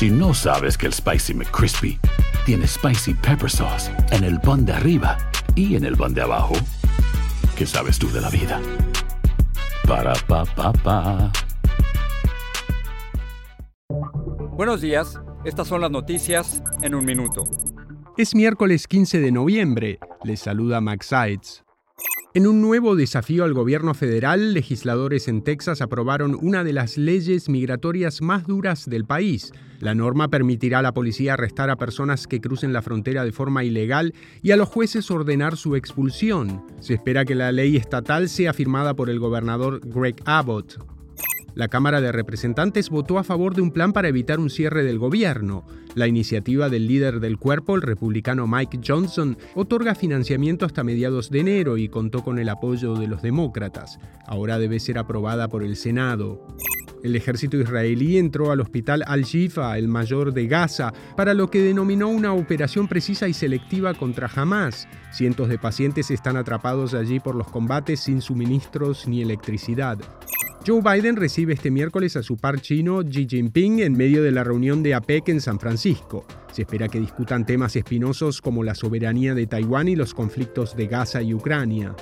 Si no sabes que el Spicy McCrispy tiene Spicy Pepper Sauce en el pan de arriba y en el pan de abajo, ¿qué sabes tú de la vida? Para, pa, pa, pa. Buenos días, estas son las noticias en un minuto. Es miércoles 15 de noviembre. Les saluda Max Sides. En un nuevo desafío al gobierno federal, legisladores en Texas aprobaron una de las leyes migratorias más duras del país. La norma permitirá a la policía arrestar a personas que crucen la frontera de forma ilegal y a los jueces ordenar su expulsión. Se espera que la ley estatal sea firmada por el gobernador Greg Abbott. La Cámara de Representantes votó a favor de un plan para evitar un cierre del gobierno. La iniciativa del líder del cuerpo, el republicano Mike Johnson, otorga financiamiento hasta mediados de enero y contó con el apoyo de los demócratas. Ahora debe ser aprobada por el Senado. El ejército israelí entró al hospital Al-Shifa, el mayor de Gaza, para lo que denominó una operación precisa y selectiva contra Hamas. Cientos de pacientes están atrapados allí por los combates sin suministros ni electricidad. Joe Biden recibe este miércoles a su par chino Xi Jinping en medio de la reunión de APEC en San Francisco. Se espera que discutan temas espinosos como la soberanía de Taiwán y los conflictos de Gaza y Ucrania.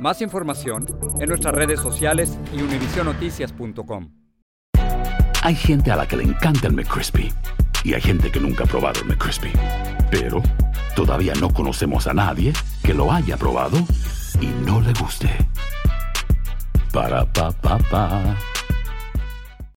Más información en nuestras redes sociales y univisionoticias.com. Hay gente a la que le encanta el McCrispy y hay gente que nunca ha probado el McCrispy. Pero todavía no conocemos a nadie que lo haya probado y no le guste. Ba-da-ba-ba-ba